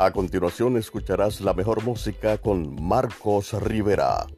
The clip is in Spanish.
A continuación escucharás la mejor música con Marcos Rivera.